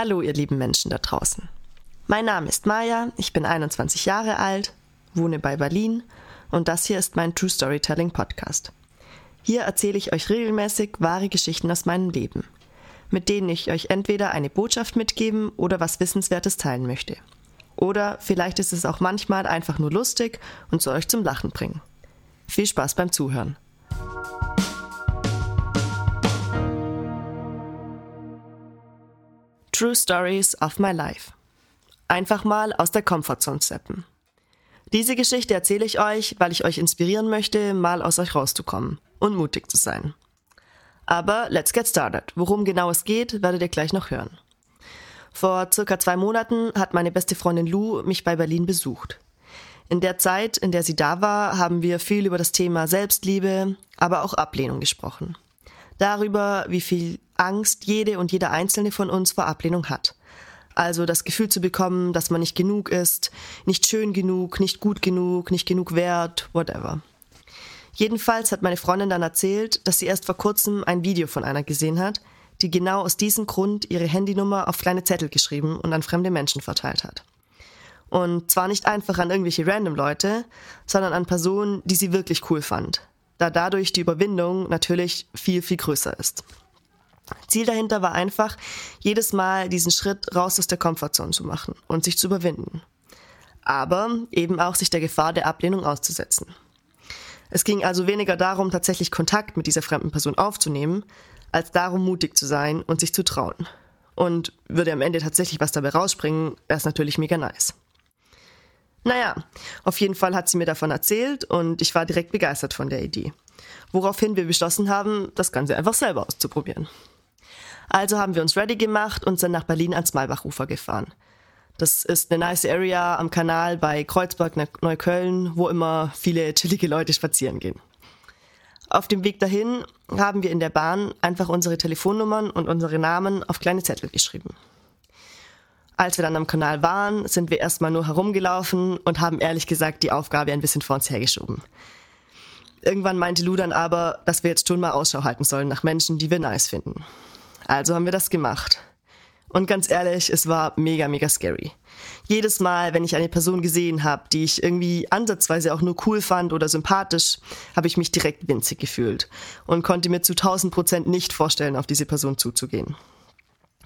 Hallo, ihr lieben Menschen da draußen. Mein Name ist Maja, ich bin 21 Jahre alt, wohne bei Berlin und das hier ist mein True Storytelling Podcast. Hier erzähle ich euch regelmäßig wahre Geschichten aus meinem Leben, mit denen ich euch entweder eine Botschaft mitgeben oder was Wissenswertes teilen möchte. Oder vielleicht ist es auch manchmal einfach nur lustig und soll euch zum Lachen bringen. Viel Spaß beim Zuhören. True Stories of My Life. Einfach mal aus der Comfortzone steppen. Diese Geschichte erzähle ich euch, weil ich euch inspirieren möchte, mal aus euch rauszukommen und mutig zu sein. Aber let's get started. Worum genau es geht, werdet ihr gleich noch hören. Vor circa zwei Monaten hat meine beste Freundin Lou mich bei Berlin besucht. In der Zeit, in der sie da war, haben wir viel über das Thema Selbstliebe, aber auch Ablehnung gesprochen darüber, wie viel Angst jede und jeder einzelne von uns vor Ablehnung hat. Also das Gefühl zu bekommen, dass man nicht genug ist, nicht schön genug, nicht gut genug, nicht genug wert, whatever. Jedenfalls hat meine Freundin dann erzählt, dass sie erst vor kurzem ein Video von einer gesehen hat, die genau aus diesem Grund ihre Handynummer auf kleine Zettel geschrieben und an fremde Menschen verteilt hat. Und zwar nicht einfach an irgendwelche random Leute, sondern an Personen, die sie wirklich cool fand, da dadurch die Überwindung natürlich viel, viel größer ist. Ziel dahinter war einfach, jedes Mal diesen Schritt raus aus der Komfortzone zu machen und sich zu überwinden. Aber eben auch sich der Gefahr der Ablehnung auszusetzen. Es ging also weniger darum, tatsächlich Kontakt mit dieser fremden Person aufzunehmen, als darum, mutig zu sein und sich zu trauen. Und würde am Ende tatsächlich was dabei rausspringen, wäre es natürlich mega nice. Naja, auf jeden Fall hat sie mir davon erzählt und ich war direkt begeistert von der Idee. Woraufhin wir beschlossen haben, das Ganze einfach selber auszuprobieren. Also haben wir uns ready gemacht und sind nach Berlin ans Malbachufer gefahren. Das ist eine nice Area am Kanal bei Kreuzberg, Neukölln, wo immer viele chillige Leute spazieren gehen. Auf dem Weg dahin haben wir in der Bahn einfach unsere Telefonnummern und unsere Namen auf kleine Zettel geschrieben. Als wir dann am Kanal waren, sind wir erstmal nur herumgelaufen und haben ehrlich gesagt die Aufgabe ein bisschen vor uns hergeschoben. Irgendwann meinte Lou dann aber, dass wir jetzt schon mal Ausschau halten sollen nach Menschen, die wir nice finden. Also haben wir das gemacht. Und ganz ehrlich, es war mega, mega scary. Jedes Mal, wenn ich eine Person gesehen habe, die ich irgendwie ansatzweise auch nur cool fand oder sympathisch, habe ich mich direkt winzig gefühlt und konnte mir zu 1000 Prozent nicht vorstellen, auf diese Person zuzugehen.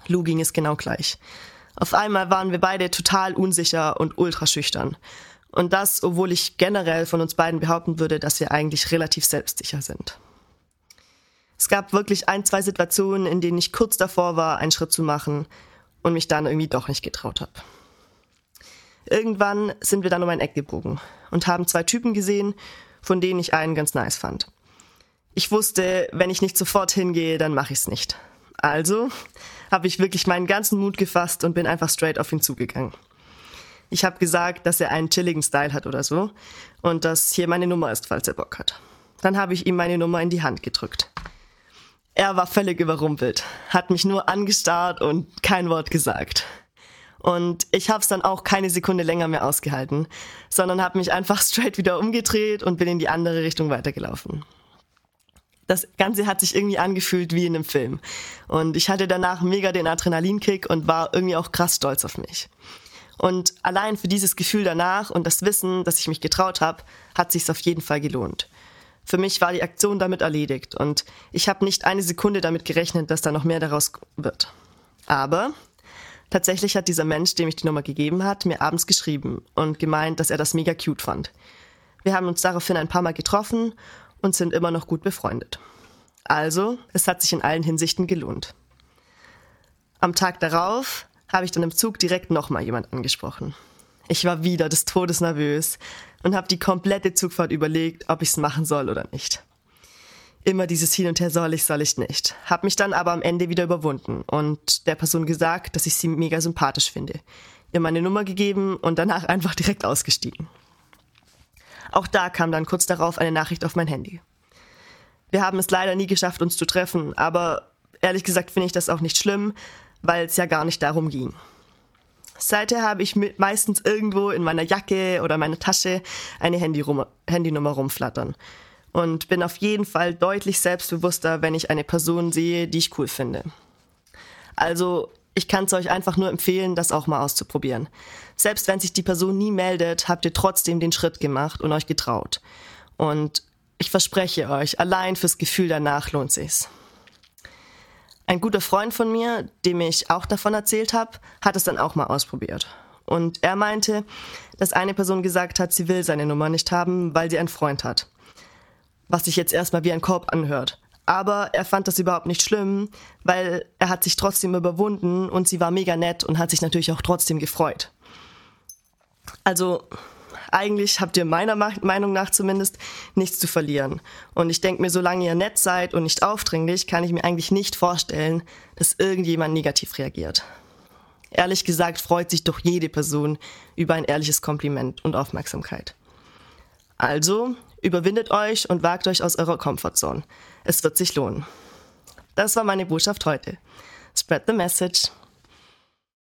Lou ging es genau gleich. Auf einmal waren wir beide total unsicher und ultra schüchtern. Und das, obwohl ich generell von uns beiden behaupten würde, dass wir eigentlich relativ selbstsicher sind. Es gab wirklich ein, zwei Situationen, in denen ich kurz davor war, einen Schritt zu machen und mich dann irgendwie doch nicht getraut habe. Irgendwann sind wir dann um ein Eck gebogen und haben zwei Typen gesehen, von denen ich einen ganz nice fand. Ich wusste, wenn ich nicht sofort hingehe, dann mache ich's nicht. Also habe ich wirklich meinen ganzen Mut gefasst und bin einfach straight auf ihn zugegangen. Ich habe gesagt, dass er einen chilligen Style hat oder so und dass hier meine Nummer ist, falls er Bock hat. Dann habe ich ihm meine Nummer in die Hand gedrückt. Er war völlig überrumpelt, hat mich nur angestarrt und kein Wort gesagt. Und ich habe es dann auch keine Sekunde länger mehr ausgehalten, sondern habe mich einfach straight wieder umgedreht und bin in die andere Richtung weitergelaufen das Ganze hat sich irgendwie angefühlt wie in einem Film. Und ich hatte danach mega den Adrenalinkick und war irgendwie auch krass stolz auf mich. Und allein für dieses Gefühl danach und das Wissen, dass ich mich getraut habe, hat sich's auf jeden Fall gelohnt. Für mich war die Aktion damit erledigt und ich habe nicht eine Sekunde damit gerechnet, dass da noch mehr daraus wird. Aber tatsächlich hat dieser Mensch, dem ich die Nummer gegeben hat, mir abends geschrieben und gemeint, dass er das mega cute fand. Wir haben uns daraufhin ein paar Mal getroffen und sind immer noch gut befreundet. Also, es hat sich in allen Hinsichten gelohnt. Am Tag darauf habe ich dann im Zug direkt nochmal jemand angesprochen. Ich war wieder des Todes nervös und habe die komplette Zugfahrt überlegt, ob ich es machen soll oder nicht. Immer dieses Hin und Her soll ich, soll ich nicht. Hab mich dann aber am Ende wieder überwunden und der Person gesagt, dass ich sie mega sympathisch finde. Ihr meine Nummer gegeben und danach einfach direkt ausgestiegen. Auch da kam dann kurz darauf eine Nachricht auf mein Handy. Wir haben es leider nie geschafft, uns zu treffen, aber ehrlich gesagt finde ich das auch nicht schlimm, weil es ja gar nicht darum ging. Seither habe ich meistens irgendwo in meiner Jacke oder meiner Tasche eine Handynummer rumflattern und bin auf jeden Fall deutlich selbstbewusster, wenn ich eine Person sehe, die ich cool finde. Also ich kann es euch einfach nur empfehlen, das auch mal auszuprobieren. Selbst wenn sich die Person nie meldet, habt ihr trotzdem den Schritt gemacht und euch getraut. Und ich verspreche euch, allein fürs Gefühl danach lohnt sich's. Ein guter Freund von mir, dem ich auch davon erzählt habe, hat es dann auch mal ausprobiert. Und er meinte, dass eine Person gesagt hat, sie will seine Nummer nicht haben, weil sie einen Freund hat. Was sich jetzt erstmal wie ein Korb anhört. Aber er fand das überhaupt nicht schlimm, weil er hat sich trotzdem überwunden und sie war mega nett und hat sich natürlich auch trotzdem gefreut. Also eigentlich habt ihr meiner Meinung nach zumindest nichts zu verlieren. Und ich denke mir, solange ihr nett seid und nicht aufdringlich, kann ich mir eigentlich nicht vorstellen, dass irgendjemand negativ reagiert. Ehrlich gesagt freut sich doch jede Person über ein ehrliches Kompliment und Aufmerksamkeit. Also überwindet euch und wagt euch aus eurer Komfortzone. Es wird sich lohnen. Das war meine Botschaft heute. Spread the message.